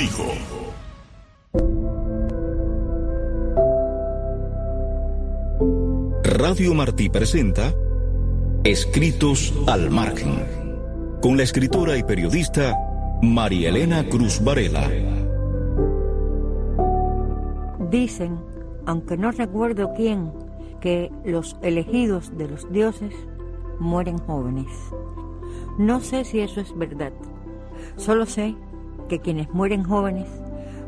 contigo. Radio Martí presenta Escritos al margen, con la escritora y periodista María Elena Cruz Varela. Dicen, aunque no recuerdo quién, que los elegidos de los dioses mueren jóvenes. No sé si eso es verdad. Solo sé que quienes mueren jóvenes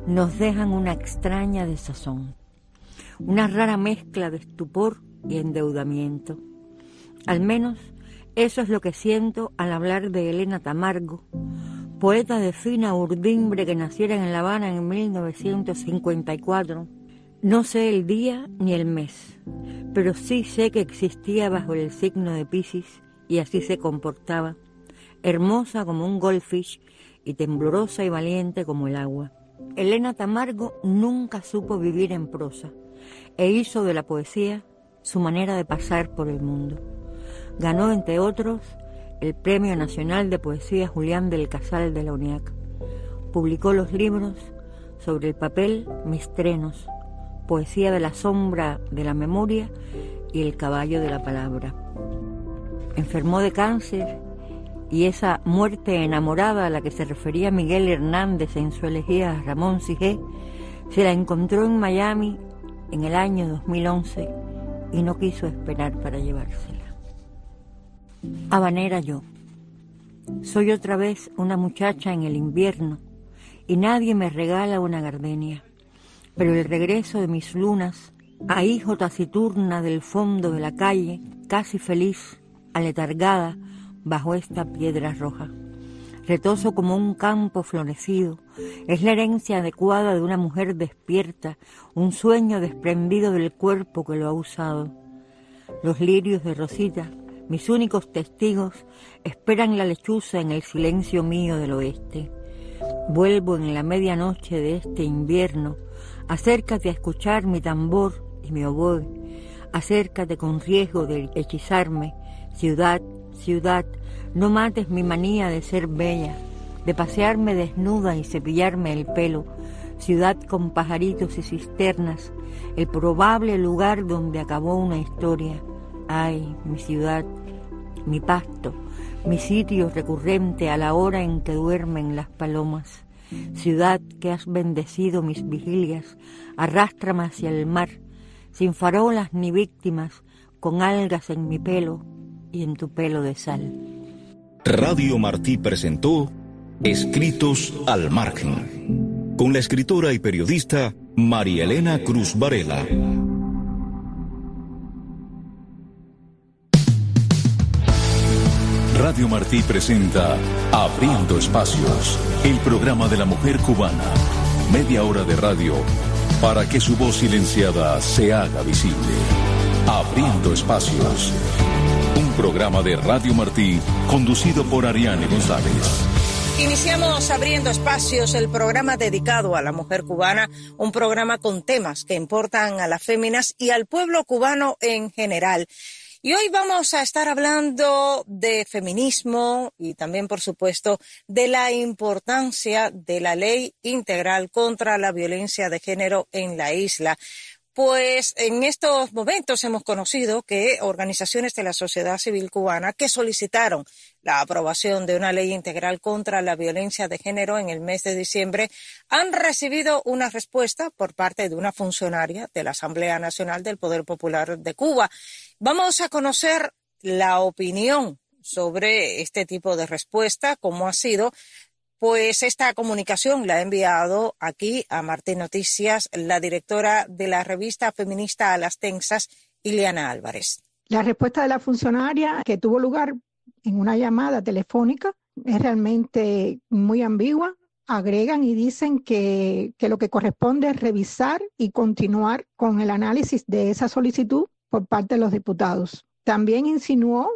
nos dejan una extraña desazón, una rara mezcla de estupor y endeudamiento. Al menos eso es lo que siento al hablar de Elena Tamargo, poeta de fina urdimbre que naciera en La Habana en 1954. No sé el día ni el mes, pero sí sé que existía bajo el signo de Pisces y así se comportaba, hermosa como un goldfish y temblorosa y valiente como el agua. Elena Tamargo nunca supo vivir en prosa e hizo de la poesía su manera de pasar por el mundo. Ganó, entre otros, el Premio Nacional de Poesía Julián del Casal de la UNIAC. Publicó los libros sobre el papel Mis Trenos, Poesía de la Sombra de la Memoria y El Caballo de la Palabra. Enfermó de cáncer y esa muerte enamorada a la que se refería Miguel Hernández en su elegía a Ramón Sigé, se la encontró en Miami en el año 2011 y no quiso esperar para llevársela. Habanera yo. Soy otra vez una muchacha en el invierno y nadie me regala una gardenia, pero el regreso de mis lunas, a hijo taciturna del fondo de la calle, casi feliz, aletargada bajo esta piedra roja. Retoso como un campo florecido, es la herencia adecuada de una mujer despierta, un sueño desprendido del cuerpo que lo ha usado. Los lirios de Rosita mis únicos testigos esperan la lechuza en el silencio mío del oeste. Vuelvo en la medianoche de este invierno. Acércate a escuchar mi tambor y mi oboe. Acércate con riesgo de hechizarme. Ciudad, ciudad, no mates mi manía de ser bella, de pasearme desnuda y cepillarme el pelo. Ciudad con pajaritos y cisternas, el probable lugar donde acabó una historia. Ay, mi ciudad, mi pasto, mi sitio recurrente a la hora en que duermen las palomas. Ciudad que has bendecido mis vigilias, arrástrame hacia el mar, sin farolas ni víctimas, con algas en mi pelo y en tu pelo de sal. Radio Martí presentó Escritos al margen, con la escritora y periodista María Elena Cruz Varela. Radio Martí presenta Abriendo Espacios, el programa de la mujer cubana. Media hora de radio para que su voz silenciada se haga visible. Abriendo Espacios, un programa de Radio Martí conducido por Ariane González. Iniciamos abriendo espacios, el programa dedicado a la mujer cubana, un programa con temas que importan a las féminas y al pueblo cubano en general. Y hoy vamos a estar hablando de feminismo y también, por supuesto, de la importancia de la ley integral contra la violencia de género en la isla. Pues en estos momentos hemos conocido que organizaciones de la sociedad civil cubana que solicitaron la aprobación de una ley integral contra la violencia de género en el mes de diciembre han recibido una respuesta por parte de una funcionaria de la Asamblea Nacional del Poder Popular de Cuba. Vamos a conocer la opinión sobre este tipo de respuesta, cómo ha sido pues esta comunicación la ha enviado aquí a Martín Noticias la directora de la revista feminista A las Tensas, Ileana Álvarez. La respuesta de la funcionaria que tuvo lugar en una llamada telefónica es realmente muy ambigua. Agregan y dicen que, que lo que corresponde es revisar y continuar con el análisis de esa solicitud por parte de los diputados. También insinuó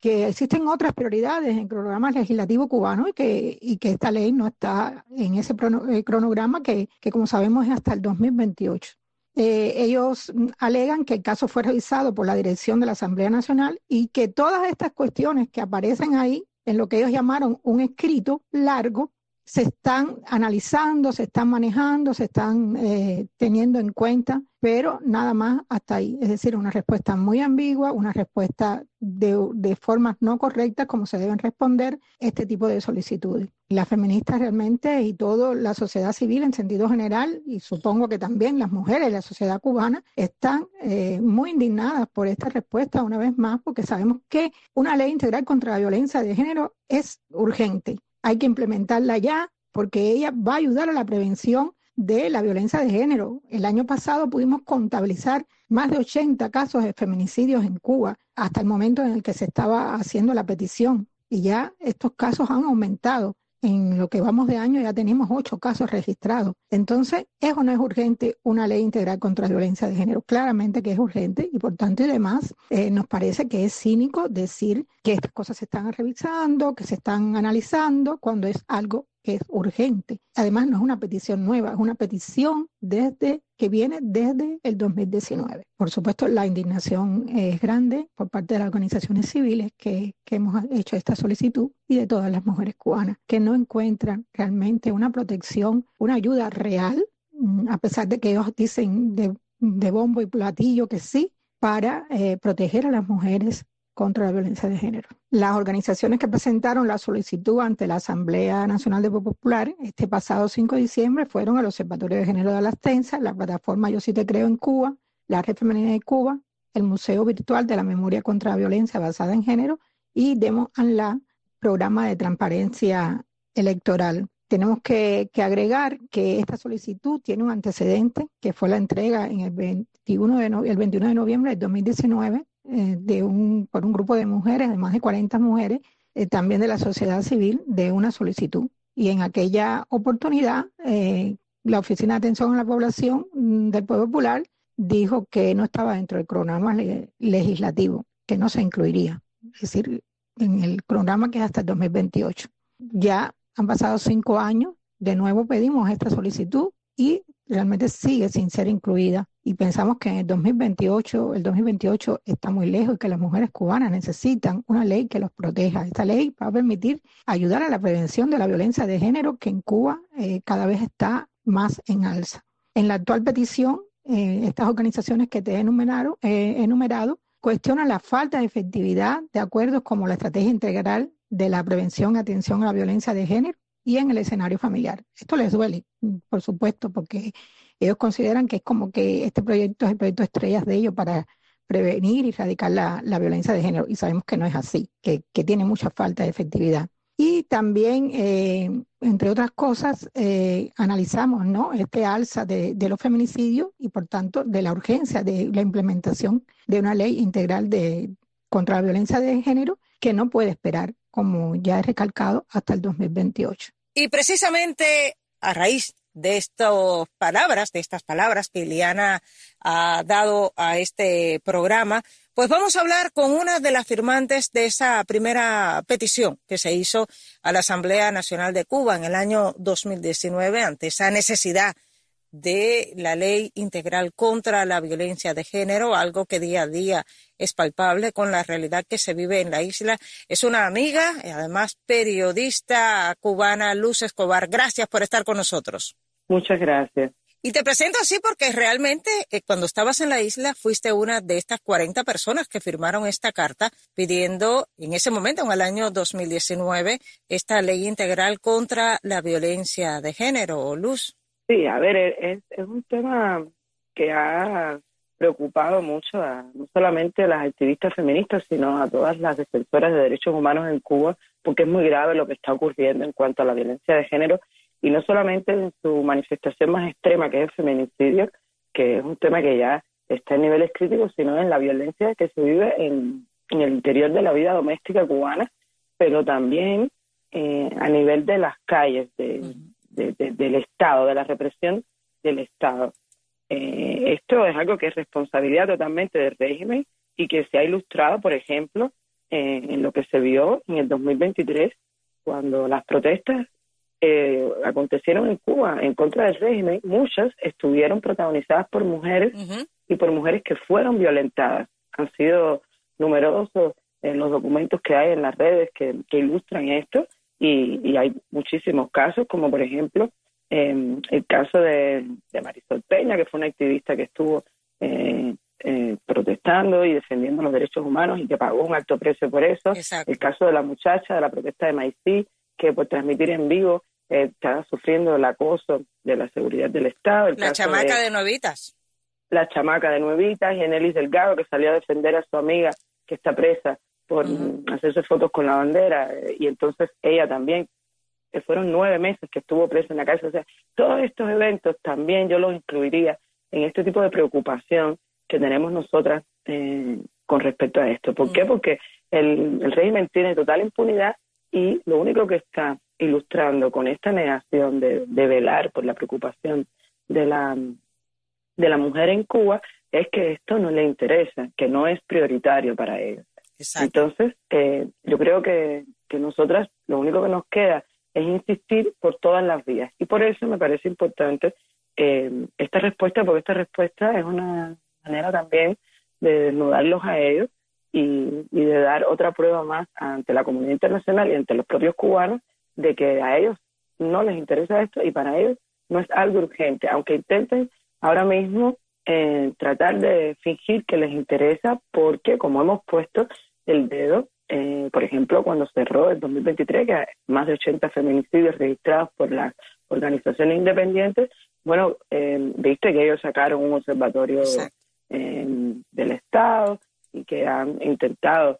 que existen otras prioridades en el programa legislativo cubano y que, y que esta ley no está en ese eh, cronograma que, que como sabemos es hasta el 2028. Eh, ellos alegan que el caso fue revisado por la dirección de la Asamblea Nacional y que todas estas cuestiones que aparecen ahí en lo que ellos llamaron un escrito largo se están analizando, se están manejando, se están eh, teniendo en cuenta, pero nada más hasta ahí. Es decir, una respuesta muy ambigua, una respuesta de, de formas no correctas como se deben responder este tipo de solicitudes. Las feministas realmente y toda la sociedad civil en sentido general, y supongo que también las mujeres de la sociedad cubana, están eh, muy indignadas por esta respuesta una vez más, porque sabemos que una ley integral contra la violencia de género es urgente hay que implementarla ya porque ella va a ayudar a la prevención de la violencia de género. El año pasado pudimos contabilizar más de 80 casos de feminicidios en Cuba hasta el momento en el que se estaba haciendo la petición y ya estos casos han aumentado en lo que vamos de año ya tenemos ocho casos registrados. Entonces, ¿eso no es urgente una ley integral contra la violencia de género? Claramente que es urgente y por tanto y demás, eh, nos parece que es cínico decir que estas cosas se están revisando, que se están analizando, cuando es algo que es urgente. Además, no es una petición nueva, es una petición desde que viene desde el 2019. Por supuesto, la indignación es grande por parte de las organizaciones civiles que, que hemos hecho esta solicitud y de todas las mujeres cubanas que no encuentran realmente una protección, una ayuda real, mm, a pesar de que ellos dicen de, de bombo y platillo que sí, para eh, proteger a las mujeres contra la violencia de género. Las organizaciones que presentaron la solicitud ante la Asamblea Nacional de Popular este pasado 5 de diciembre fueron el Observatorio de Género de las la plataforma Yo sí te creo en Cuba, la Red Femenina de Cuba, el Museo Virtual de la Memoria contra la Violencia basada en género y Demo and La, programa de transparencia electoral. Tenemos que, agregar que esta solicitud tiene un antecedente, que fue la entrega en el 21 de, el 21 de noviembre del 2019 eh, de un, por un grupo de mujeres, de más de 40 mujeres, eh, también de la sociedad civil, de una solicitud. Y en aquella oportunidad, eh, la Oficina de Atención a la Población mm, del Pueblo Popular dijo que no estaba dentro del programa legislativo, que no se incluiría. Es decir, en el programa que es hasta el 2028. Ya han pasado cinco años, de nuevo pedimos esta solicitud y realmente sigue sin ser incluida y pensamos que en el 2028, el 2028 está muy lejos y que las mujeres cubanas necesitan una ley que los proteja. Esta ley va a permitir ayudar a la prevención de la violencia de género que en Cuba eh, cada vez está más en alza. En la actual petición, eh, estas organizaciones que te he enumerado, eh, enumerado cuestionan la falta de efectividad de acuerdos como la estrategia integral de la prevención y atención a la violencia de género y en el escenario familiar. Esto les duele, por supuesto, porque ellos consideran que es como que este proyecto es el proyecto estrellas de ellos para prevenir y erradicar la, violencia de género y sabemos que no es así, que, tiene mucha falta de efectividad. Y también, eh, entre otras cosas, eh, analizamos ¿no? este alza de, los feminicidios y, por tanto, de la urgencia de la implementación de una ley integral de, contra la violencia de género que no puede esperar, como ya he recalcado, hasta el 2028. Y precisamente a raíz de estas palabras, de estas palabras que Iliana ha dado a este programa, pues vamos a hablar con una de las firmantes de esa primera petición que se hizo a la Asamblea Nacional de Cuba en el año 2019 ante esa necesidad de la ley integral contra la violencia de género, algo que día a día es palpable con la realidad que se vive en la isla. Es una amiga y además periodista cubana, Luz Escobar. Gracias por estar con nosotros. Muchas gracias. Y te presento así porque realmente eh, cuando estabas en la isla fuiste una de estas 40 personas que firmaron esta carta pidiendo en ese momento, en el año 2019, esta ley integral contra la violencia de género, Luz. Sí, a ver, es, es un tema que ha preocupado mucho a no solamente a las activistas feministas, sino a todas las defensoras de derechos humanos en Cuba, porque es muy grave lo que está ocurriendo en cuanto a la violencia de género, y no solamente en su manifestación más extrema, que es el feminicidio, que es un tema que ya está en niveles críticos, sino en la violencia que se vive en, el interior de la vida doméstica cubana, pero también eh, a nivel de las calles, de, del Estado, de la represión del Estado. Eh, esto es algo que es responsabilidad totalmente del régimen y que se ha ilustrado, por ejemplo, eh, en lo que se vio en el 2023, cuando las protestas eh, acontecieron en Cuba en contra del régimen, muchas estuvieron protagonizadas por mujeres y por mujeres que fueron violentadas. Han sido numerosos en los documentos que hay en las redes que ilustran esto y, hay muchísimos casos, como por ejemplo em, el caso de, Marisol Peña, que fue una activista que estuvo eh, eh, protestando y defendiendo los derechos humanos y que pagó un alto precio por eso. El caso de la muchacha de la protesta de Maicí, que por transmitir en vivo eh, estaba sufriendo el acoso de la seguridad del Estado. la chamaca de, Nuevitas. La chamaca de Nuevitas y Enelis Delgado, que salió a defender a su amiga que está presa por hacerse fotos con la bandera. Eh, y entonces ella también, que fueron nueve meses que estuvo presa en la cárcel. O sea, todos estos eventos también yo los incluiría en este tipo de preocupación que tenemos nosotras eh, con respecto a esto. ¿Por qué? Porque el, el régimen tiene total impunidad y lo único que está ilustrando con esta negación de, velar por la preocupación de la, de la mujer en Cuba es que esto no le interesa, que no es prioritario para ellos. Entonces, eh, yo creo que, que nosotras lo único que nos queda es insistir por todas las vías. Y por eso me parece importante eh, esta respuesta, porque esta respuesta es una manera también de desnudarlos a ellos y, de dar otra prueba más ante la comunidad internacional y ante los propios cubanos de que a ellos no les interesa esto y para ellos no es algo urgente, aunque intenten ahora mismo eh, tratar de fingir que les interesa porque como hemos puesto el dedo, eh, por ejemplo, cuando cerró el 2023, que hay más de 80 feminicidios registrados por las organizaciones independientes, bueno, eh, viste que ellos sacaron un observatorio del Estado y que han intentado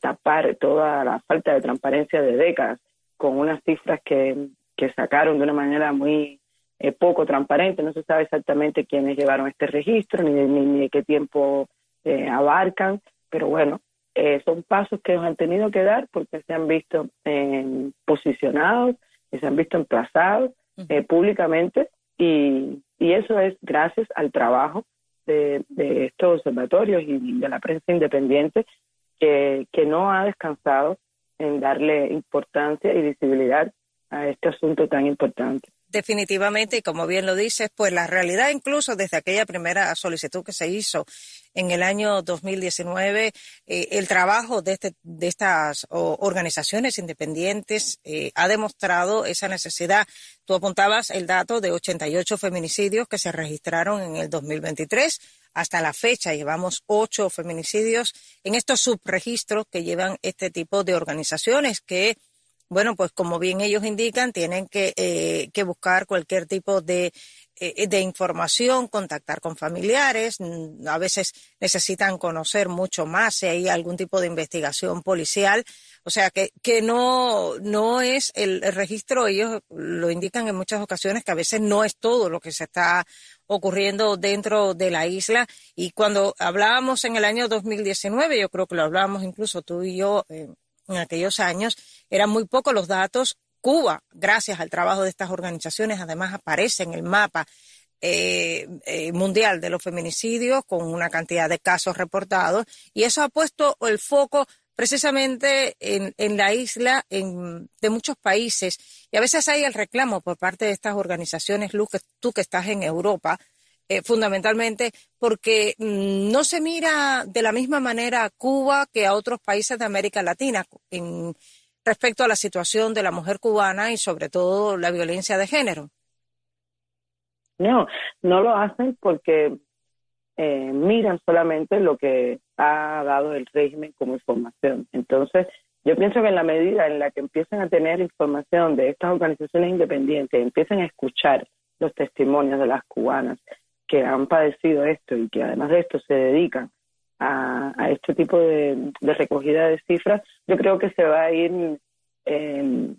tapar toda la falta de transparencia de décadas con unas cifras que, que sacaron de una manera muy eh, poco transparente. No se sabe exactamente quiénes llevaron este registro ni de, ni, de qué tiempo eh, abarcan, pero bueno, eh, son pasos que ellos han tenido que dar porque se han visto posicionados y se han visto emplazados públicamente y, y eso es gracias al trabajo de, de estos observatorios y de la prensa independiente que, que no ha descansado en darle importancia y visibilidad a este asunto tan importante. Definitivamente, y como bien lo dices, pues la realidad incluso desde aquella primera solicitud que se hizo en el año 2019, eh, el trabajo de, este, de estas organizaciones independientes eh, ha demostrado esa necesidad. Tú apuntabas el dato de 88 feminicidios que se registraron en el 2023 hasta la fecha llevamos ocho feminicidios en estos subregistros que llevan este tipo de organizaciones que, bueno, pues como bien ellos indican, tienen que, eh, que buscar cualquier tipo de de información, contactar con familiares, a veces necesitan conocer mucho más si hay algún tipo de investigación policial. O sea que, que no, no es el, registro, ellos lo indican en muchas ocasiones que a veces no es todo lo que se está ocurriendo dentro de la isla. Y cuando hablábamos en el año 2019, yo creo que lo hablábamos incluso tú y yo eh, en aquellos años, eran muy pocos los datos Cuba, gracias al trabajo de estas organizaciones, además aparece en el mapa eh, eh, mundial de los feminicidios con una cantidad de casos reportados y eso ha puesto el foco precisamente en, la isla de muchos países y a veces hay el reclamo por parte de estas organizaciones, Luz, que tú que estás en Europa, eh, fundamentalmente porque mm, no se mira de la misma manera a Cuba que a otros países de América Latina. En, respecto a la situación de la mujer cubana y sobre todo la violencia de género? No, no lo hacen porque eh, miran solamente lo que ha dado el régimen como información. Entonces, yo pienso que en la medida en la que empiecen a tener información de estas organizaciones independientes, empiecen a escuchar los testimonios de las cubanas que han padecido esto y que además de esto se dedican a, este tipo de, recogida de cifras, yo creo que se va a ir em,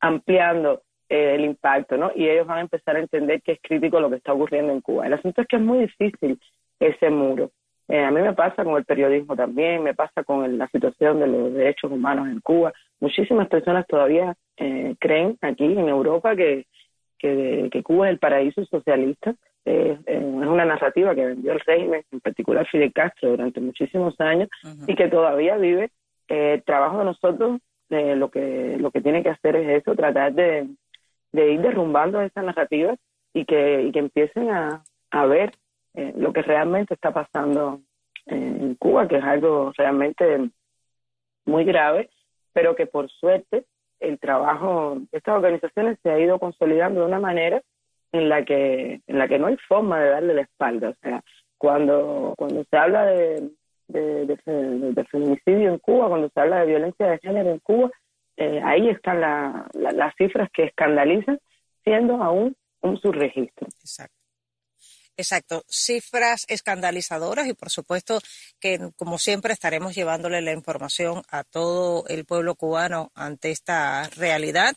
ampliando eh, el impacto, ¿no? Y ellos van a empezar a entender que es crítico lo que está ocurriendo en Cuba. El asunto es que es muy difícil ese muro. Eh, a mí me pasa con el periodismo también, me pasa con la situación de los derechos humanos en Cuba. Muchísimas personas todavía eh, creen aquí en Europa que, que Cuba es el paraíso socialista eh, es una narrativa que vendió el régimen, en particular Fidel Castro, durante muchísimos años y que todavía vive. Eh, el trabajo de nosotros, eh, lo que lo que tiene que hacer es eso, tratar de, ir derrumbando esa narrativa y que, y que empiecen a, a ver lo que realmente está pasando en Cuba, que es algo realmente muy grave, pero que por suerte el trabajo de estas organizaciones se ha ido consolidando de una manera en la que en la que no hay forma de darle la espalda. O sea, cuando, cuando se habla de, de, feminicidio en Cuba, cuando se habla de violencia de género en Cuba, eh, ahí están las cifras que escandalizan, siendo aún un subregistro. Exacto. Exacto, cifras escandalizadoras y por supuesto que como siempre estaremos llevándole la información a todo el pueblo cubano ante esta realidad.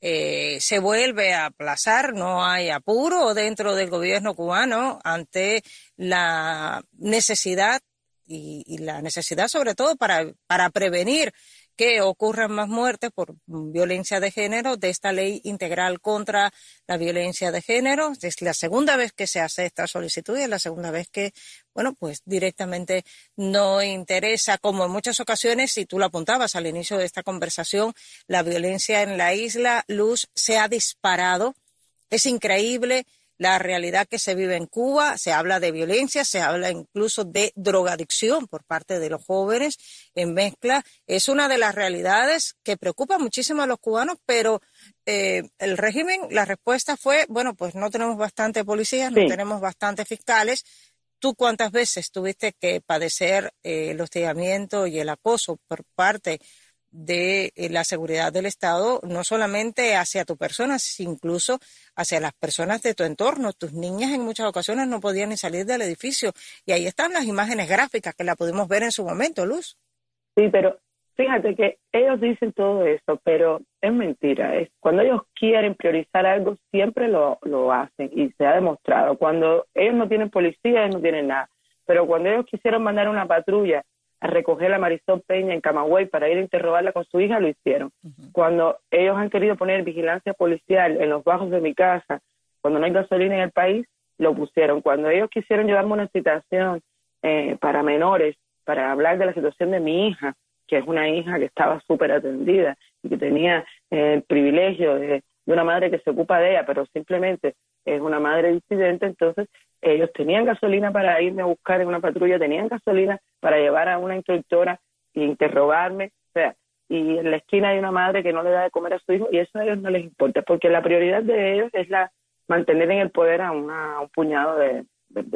Eh, se vuelve a aplazar, no hay apuro dentro del gobierno cubano ante la necesidad y, y la necesidad sobre todo para, para prevenir que ocurran más muertes por violencia de género de esta ley integral contra la violencia de género. Es la segunda vez que se hace esta solicitud y es la segunda vez que, bueno, pues directamente no interesa, como en muchas ocasiones, si tú lo apuntabas al inicio de esta conversación, la violencia en la isla, Luz, se ha disparado. Es increíble la realidad que se vive en Cuba. Se habla de violencia, se habla incluso de drogadicción por parte de los jóvenes en mezcla. Es una de las realidades que preocupa muchísimo a los cubanos, pero eh, el régimen, la respuesta fue, bueno, pues no tenemos bastante policías, no tenemos bastante fiscales. ¿Tú cuántas veces tuviste que padecer eh, el hostigamiento y el acoso por parte de eh, la seguridad del Estado, no solamente hacia tu persona, sino incluso hacia las personas de tu entorno. Tus niñas en muchas ocasiones no podían ni salir del edificio. Y ahí están las imágenes gráficas que la pudimos ver en su momento, Luz. Sí, pero fíjate que ellos dicen todo eso, pero es mentira. Es, cuando ellos quieren priorizar algo, siempre lo, lo hacen y se ha demostrado. Cuando ellos no tienen policía, ellos no tienen nada. Pero cuando ellos quisieron mandar una patrulla a recoger a Marisol Peña en Camagüey para ir a interrogarla con su hija, lo hicieron. Cuando ellos han querido poner vigilancia policial en los bajos de mi casa, cuando no hay gasolina en el país, lo pusieron. Cuando ellos quisieron llevarme una citación eh, para menores, para hablar de la situación de mi hija, que es una hija que estaba súper atendida y que tenía eh, el privilegio de, de una madre que se ocupa de ella, pero simplemente es una madre disidente, entonces ellos tenían gasolina para irme a buscar en una patrulla, tenían gasolina para llevar a una instructora e interrogarme, o sea, y en la esquina hay una madre que no le da de comer a su hijo y eso a ellos no les importa, porque la prioridad de ellos es la mantener en el poder a, una, un puñado de,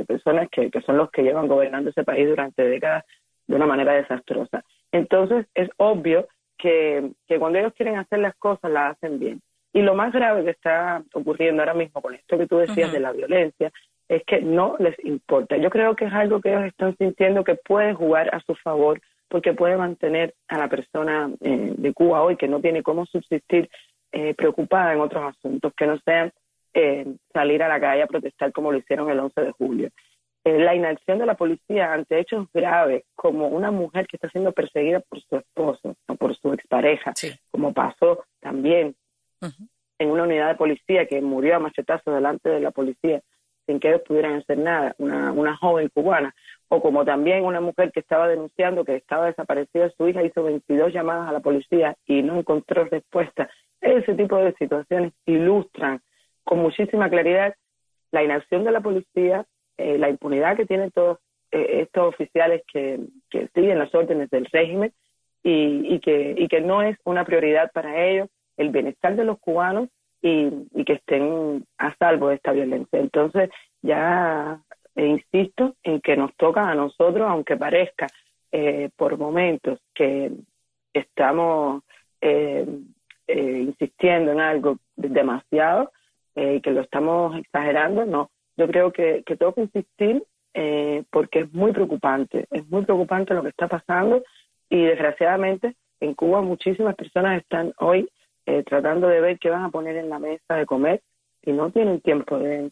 personas que, que son los que llevan gobernando ese país durante décadas de una manera desastrosa. Entonces es obvio que, que cuando ellos quieren hacer las cosas, las hacen bien. Y lo más grave que está ocurriendo ahora mismo con esto que tú decías de la violencia es que no les importa. Yo creo que es algo que ellos están sintiendo que puede jugar a su favor porque puede mantener a la persona eh, de Cuba hoy que no tiene cómo subsistir eh, preocupada en otros asuntos que no sean eh, salir a la calle a protestar como lo hicieron el 11 de julio. la inacción de la policía ante hechos graves, como una mujer que está siendo perseguida por su esposo o por su expareja, como pasó también en una unidad de policía que murió a machetazos delante de la policía sin que ellos pudieran hacer nada, una, una joven cubana, o como también una mujer que estaba denunciando que estaba desaparecida su hija, hizo 22 llamadas a la policía y no encontró respuesta. Ese tipo de situaciones ilustran con muchísima claridad la inacción de la policía, eh, la impunidad que tienen todos eh, estos oficiales que, que siguen las órdenes del régimen y, y, que, y que no es una prioridad para ellos el bienestar de los cubanos y, que estén a salvo de esta violencia. Entonces, ya eh, insisto en que nos toca a nosotros, aunque parezca eh, por momentos que estamos eh, insistiendo en algo demasiado y que lo estamos exagerando, no. Yo creo que, que tengo que insistir porque es muy preocupante, es muy preocupante lo que está pasando y desgraciadamente en Cuba muchísimas personas están hoy eh, tratando de ver qué van a poner en la mesa de comer y no tienen tiempo de,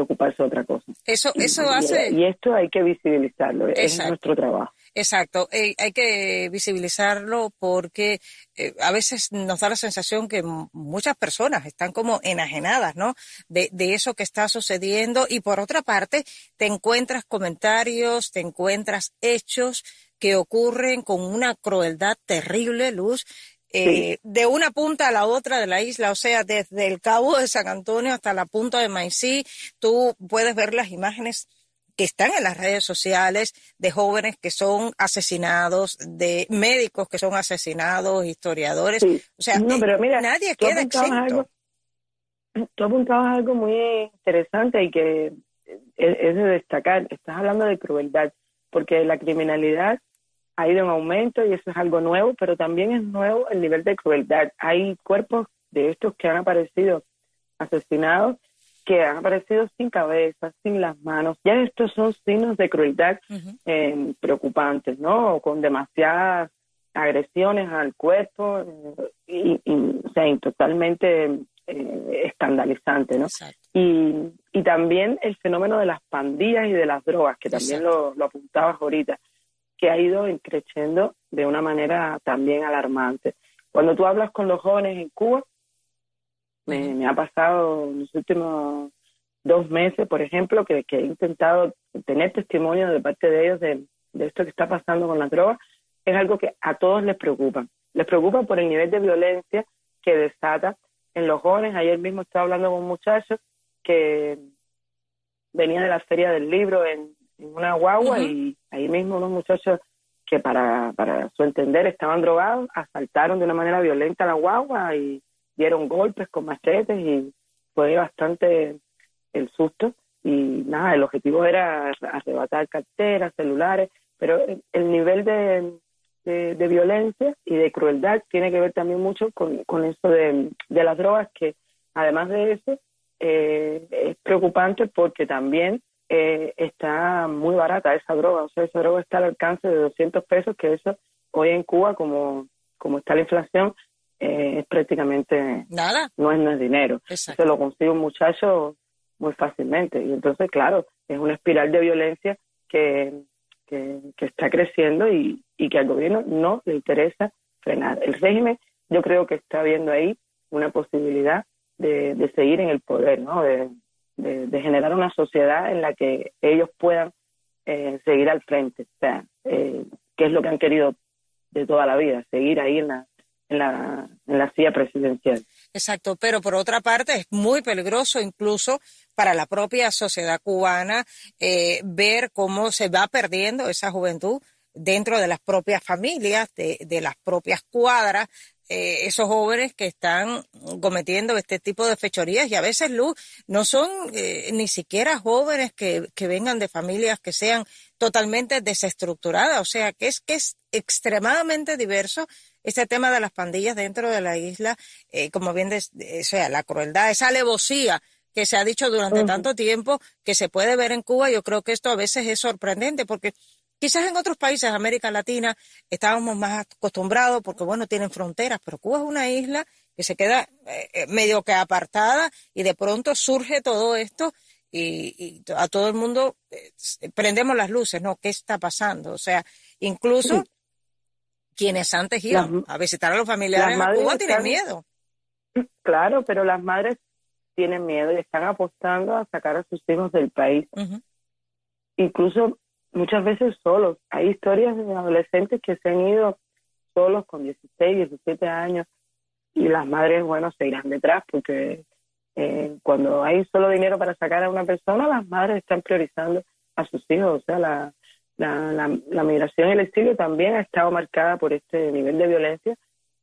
ocuparse de otra cosa. Eso, eso y, hace... Y esto hay que visibilizarlo, es nuestro trabajo. Exacto, eh, hay que visibilizarlo porque eh, a veces nos da la sensación que muchas personas están como enajenadas, ¿no? De, de eso que está sucediendo y por otra parte te encuentras comentarios, te encuentras hechos que ocurren con una crueldad terrible, Luz, eh, de una punta a la otra de la isla, o sea, desde el cabo de San Antonio hasta la punta de Maicí, tú puedes ver las imágenes que están en las redes sociales, de jóvenes que son asesinados, de médicos que son asesinados, historiadores. O sea, no, pero mira, nadie queda exento. tú apuntabas algo muy interesante y que es de destacar. Estás hablando de crueldad, porque la criminalidad ha ido en aumento y eso es algo nuevo, pero también es nuevo el nivel de crueldad. Hay cuerpos de estos que han aparecido asesinados que han aparecido sin cabeza, sin las manos. Ya estos son signos de crueldad eh, preocupantes, ¿no? Con demasiadas agresiones al cuerpo eh, y, o sea, totalmente eh, escandalizante, ¿no? Y, y, también el fenómeno de las pandillas y de las drogas, que también lo, lo, apuntabas ahorita, que ha ido creciendo de una manera también alarmante. Cuando tú hablas con los jóvenes en Cuba, me, ha pasado en los últimos dos meses, por ejemplo, que, he intentado tener testimonio de parte de ellos de, esto que está pasando con las drogas. Es algo que a todos les preocupa. Les preocupa por el nivel de violencia que desata en los jóvenes. Ayer mismo estaba hablando con un muchacho que venía de la feria del libro en, una guagua y ahí mismo unos muchachos que para, para su entender estaban drogados, asaltaron de una manera violenta la guagua y dieron golpes con machetes y fue bastante el susto. Y nada, el objetivo era arrebatar carteras, celulares, pero el nivel de, de, violencia y de crueldad tiene que ver también mucho con, con eso de, de las drogas, que además de eso eh, es preocupante porque también eh, está muy barata esa droga, o sea, esa droga está al alcance de 200 pesos, que eso hoy en Cuba, como, como está la inflación, eh, es prácticamente nada. No es, no es dinero. Se lo consigue un muchacho muy fácilmente. Y entonces, claro, es una espiral de violencia que, que, está creciendo y, y que al gobierno no le interesa frenar. El régimen, yo creo que está viendo ahí una posibilidad de, de seguir en el poder, ¿no? De, de, generar una sociedad en la que ellos puedan eh, seguir al frente. O sea, eh, que es lo que han querido de toda la vida, seguir ahí en la, en la, en la silla presidencial. Exacto, pero por otra parte es muy peligroso incluso para la propia sociedad cubana eh, ver cómo se va perdiendo esa juventud dentro de las propias familias, de, de las propias cuadras, eh, esos jóvenes que están cometiendo este tipo de fechorías y a veces, Luz, no son eh, ni siquiera jóvenes que, que vengan de familias que sean totalmente desestructuradas, o sea, que es que es extremadamente diverso este tema de las pandillas dentro de la isla, eh, como bien, o sea, la crueldad, esa alevosía que se ha dicho durante tanto tiempo que se puede ver en Cuba, yo creo que esto a veces es sorprendente porque quizás en otros países de América Latina estábamos más acostumbrados porque, bueno, tienen fronteras, pero Cuba es una isla que se queda eh, eh, medio que apartada y de pronto surge todo esto y, a todo el mundo prendemos las luces, ¿no? ¿Qué está pasando? O sea, incluso quienes antes iban a visitar a los familiares en Cuba tienen miedo. Claro, pero las madres tienen miedo y están apostando a sacar a sus hijos del país. Incluso muchas veces solos. Hay historias de adolescentes que se han ido solos con 16, 17 años y las madres, bueno, se irán detrás porque eh, cuando hay solo dinero para sacar a una persona, las madres están priorizando a sus hijos. O sea, la, la, la, migración y el exilio también ha estado marcada por este nivel de violencia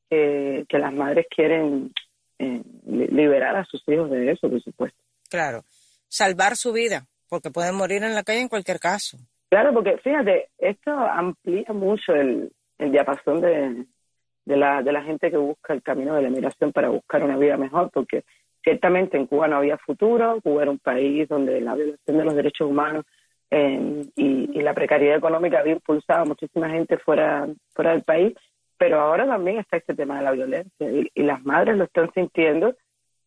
que, que las madres quieren eh, liberar a sus hijos de eso, por supuesto. Claro, salvar su vida, porque pueden morir en la calle en cualquier caso. Claro, porque fíjate, esto amplía mucho el, el diapasón de, de, la, de la gente que busca el camino de la migración para buscar una vida mejor, porque ciertamente en Cuba no había futuro, Cuba era un país donde la violación de los derechos humanos y, la precariedad económica había impulsado a muchísima gente fuera, fuera del país, pero ahora también está este tema de la violencia y, las madres lo están sintiendo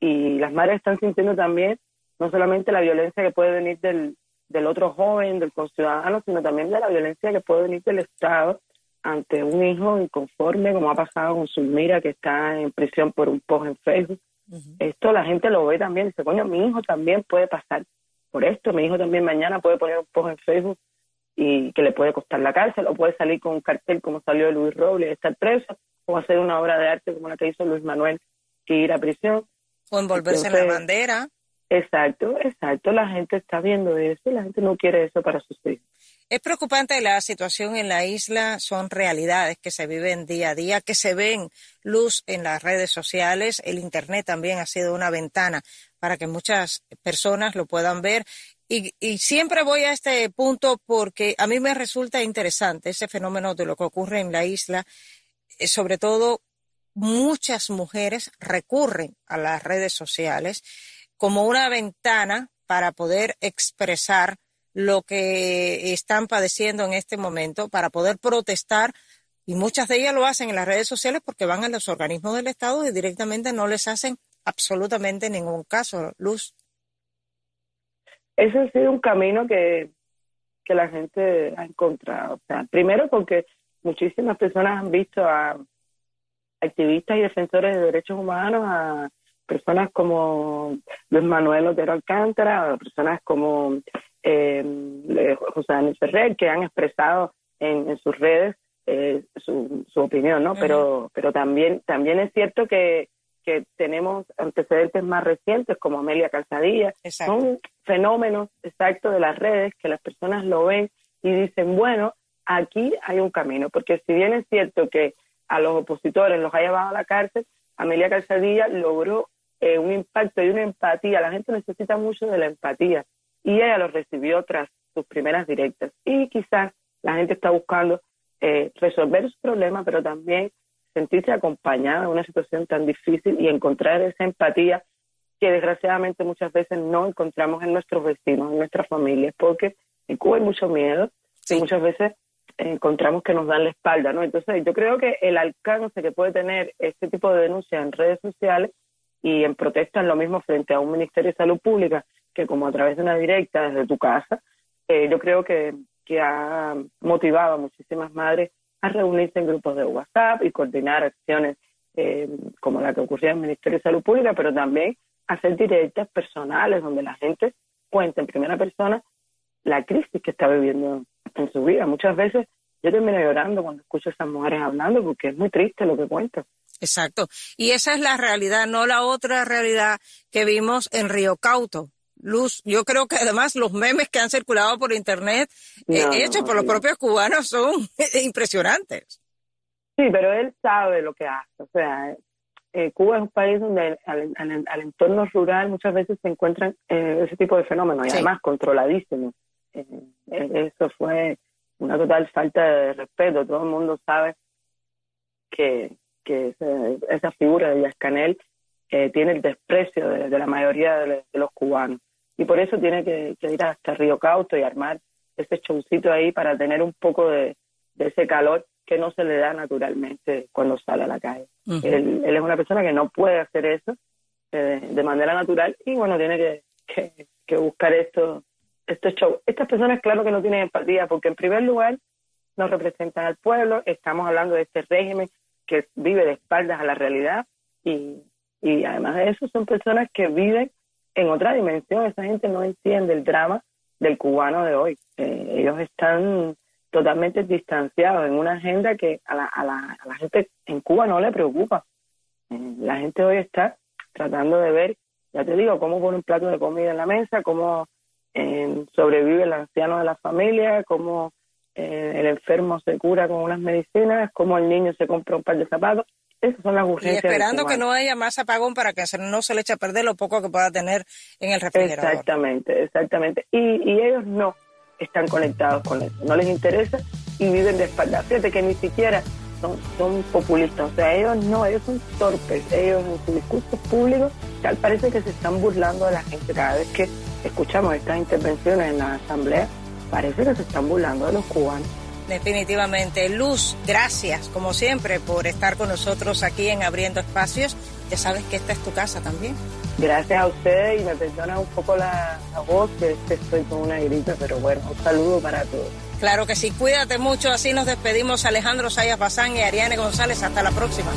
y las madres están sintiendo también no solamente la violencia que puede venir del, del otro joven, del conciudadano, sino también de la violencia que puede venir del Estado ante un hijo inconforme, como ha pasado con Sulmira, que está en prisión por un post en Facebook. Esto la gente lo ve también, dice, coño, mi hijo también puede pasar por esto. Mi hijo también mañana puede poner un post en Facebook y que le puede costar la cárcel, o puede salir con un cartel como salió Luis Robles, estar preso, o hacer una obra de arte como la que hizo Luis Manuel, que ir a prisión. O envolverse en la bandera. Exacto, exacto. La gente está viendo eso y la gente no quiere eso para sus hijos. Es preocupante la situación en la isla, son realidades que se viven día a día, que se ven luz en las redes sociales, el Internet también ha sido una ventana para que muchas personas lo puedan ver. Y, y, siempre voy a este punto porque a mí me resulta interesante ese fenómeno de lo que ocurre en la isla, eh, sobre todo muchas mujeres recurren a las redes sociales como una ventana para poder expresar lo que están padeciendo en este momento, para poder protestar. Y muchas de ellas lo hacen en las redes sociales porque van a los organismos del Estado y directamente no les hacen absolutamente ningún caso. Luz. Ese ha sido un camino que, que la gente ha encontrado. O sea, primero porque muchísimas personas han visto a activistas y defensores de derechos humanos, a personas como Luis Manuel Otero Alcántara, personas como eh, José Daniel Ferrer, que han expresado en, sus redes eh, su, su, opinión, ¿no? Pero, pero también, también es cierto que, que tenemos antecedentes más recientes como Amelia Calzadilla. Son fenómenos exactos de las redes que las personas lo ven y dicen, bueno, aquí hay un camino, porque si bien es cierto que a los opositores los ha llevado a la cárcel, Amelia Calzadilla logró eh, un impacto y una empatía. La gente necesita mucho de la empatía y ella lo recibió tras sus primeras directas. Y quizás la gente está buscando eh, resolver su problema, pero también sentirse acompañada en una situación tan difícil y encontrar esa empatía que desgraciadamente muchas veces no encontramos en nuestros vecinos, en nuestras familias, porque en Cuba hay mucho miedo y muchas veces encontramos que nos dan la espalda, ¿no? Entonces yo creo que el alcance que puede tener este tipo de denuncia en redes sociales y en protesta lo mismo frente a un Ministerio de Salud Pública que como a través de una directa desde tu casa, eh, yo creo que, que ha motivado a muchísimas madres a reunirse en grupos de WhatsApp y coordinar acciones eh, como la que ocurría en el Ministerio de Salud Pública, pero también hacer directas personales donde la gente cuente en primera persona la crisis que está viviendo en su vida. Muchas veces yo termino llorando cuando escucho a esas mujeres hablando porque es muy triste lo que cuentan. Exacto. Y esa es la realidad, no la otra realidad que vimos en Río Cauto. Luz, yo creo que además los memes que han circulado por internet, eh, hechos por los propios cubanos, son impresionantes. Sí, pero él sabe lo que hace. O sea, eh, Cuba es un país donde al, entorno rural muchas veces se encuentran eh, ese tipo de fenómenos y además controladísimos. eso fue una total falta de respeto. Todo el mundo sabe que, que esa figura de Yascanel eh, tiene el desprecio de, la mayoría de, los cubanos. Y por eso tiene que, ir hasta Río Cauto y armar ese showcito ahí para tener un poco de, ese calor que no se le da naturalmente cuando sale a la calle. él, es una persona que no puede hacer eso eh, de manera natural y bueno, tiene que, que, buscar esto, estos shows. Estas personas, claro que no tienen empatía porque en primer lugar no representan al pueblo, estamos hablando de este régimen que vive de espaldas a la realidad y, y además de eso son personas que viven en otra dimensión. Esa gente no entiende el drama del cubano de hoy. Eh, ellos están totalmente distanciados en una agenda que a la, a la, a la gente en Cuba no le preocupa. Eh, la gente hoy está tratando de ver, ya te digo, cómo pone un plato de comida en la mesa, cómo eh, sobrevive el anciano de la familia, cómo eh, el enfermo se cura con unas medicinas, como el niño se compra un par de zapatos. Esas son las urgencias. Y esperando que no haya más apagón para que no se le eche a perder lo poco que pueda tener en el refrigerador. Exactamente, exactamente. Y, y ellos no están conectados con eso, no les interesa y viven de espalda. Fíjate que ni siquiera son, son populistas, o sea, ellos no, ellos son torpes, ellos en sus discursos públicos tal parece que se están burlando de la gente cada vez que escuchamos estas intervenciones en la asamblea parece que se están burlando de los cubanos. Definitivamente. Luz, gracias como siempre por estar con nosotros aquí en Abriendo Espacios. Ya sabes que esta es tu casa también. Gracias a ustedes y me perdona un poco la, voz, que estoy con una grita, pero bueno, un saludo para todos. Claro que sí, cuídate mucho, así nos despedimos Alejandro Sayas Bazán y Ariane González, hasta la próxima.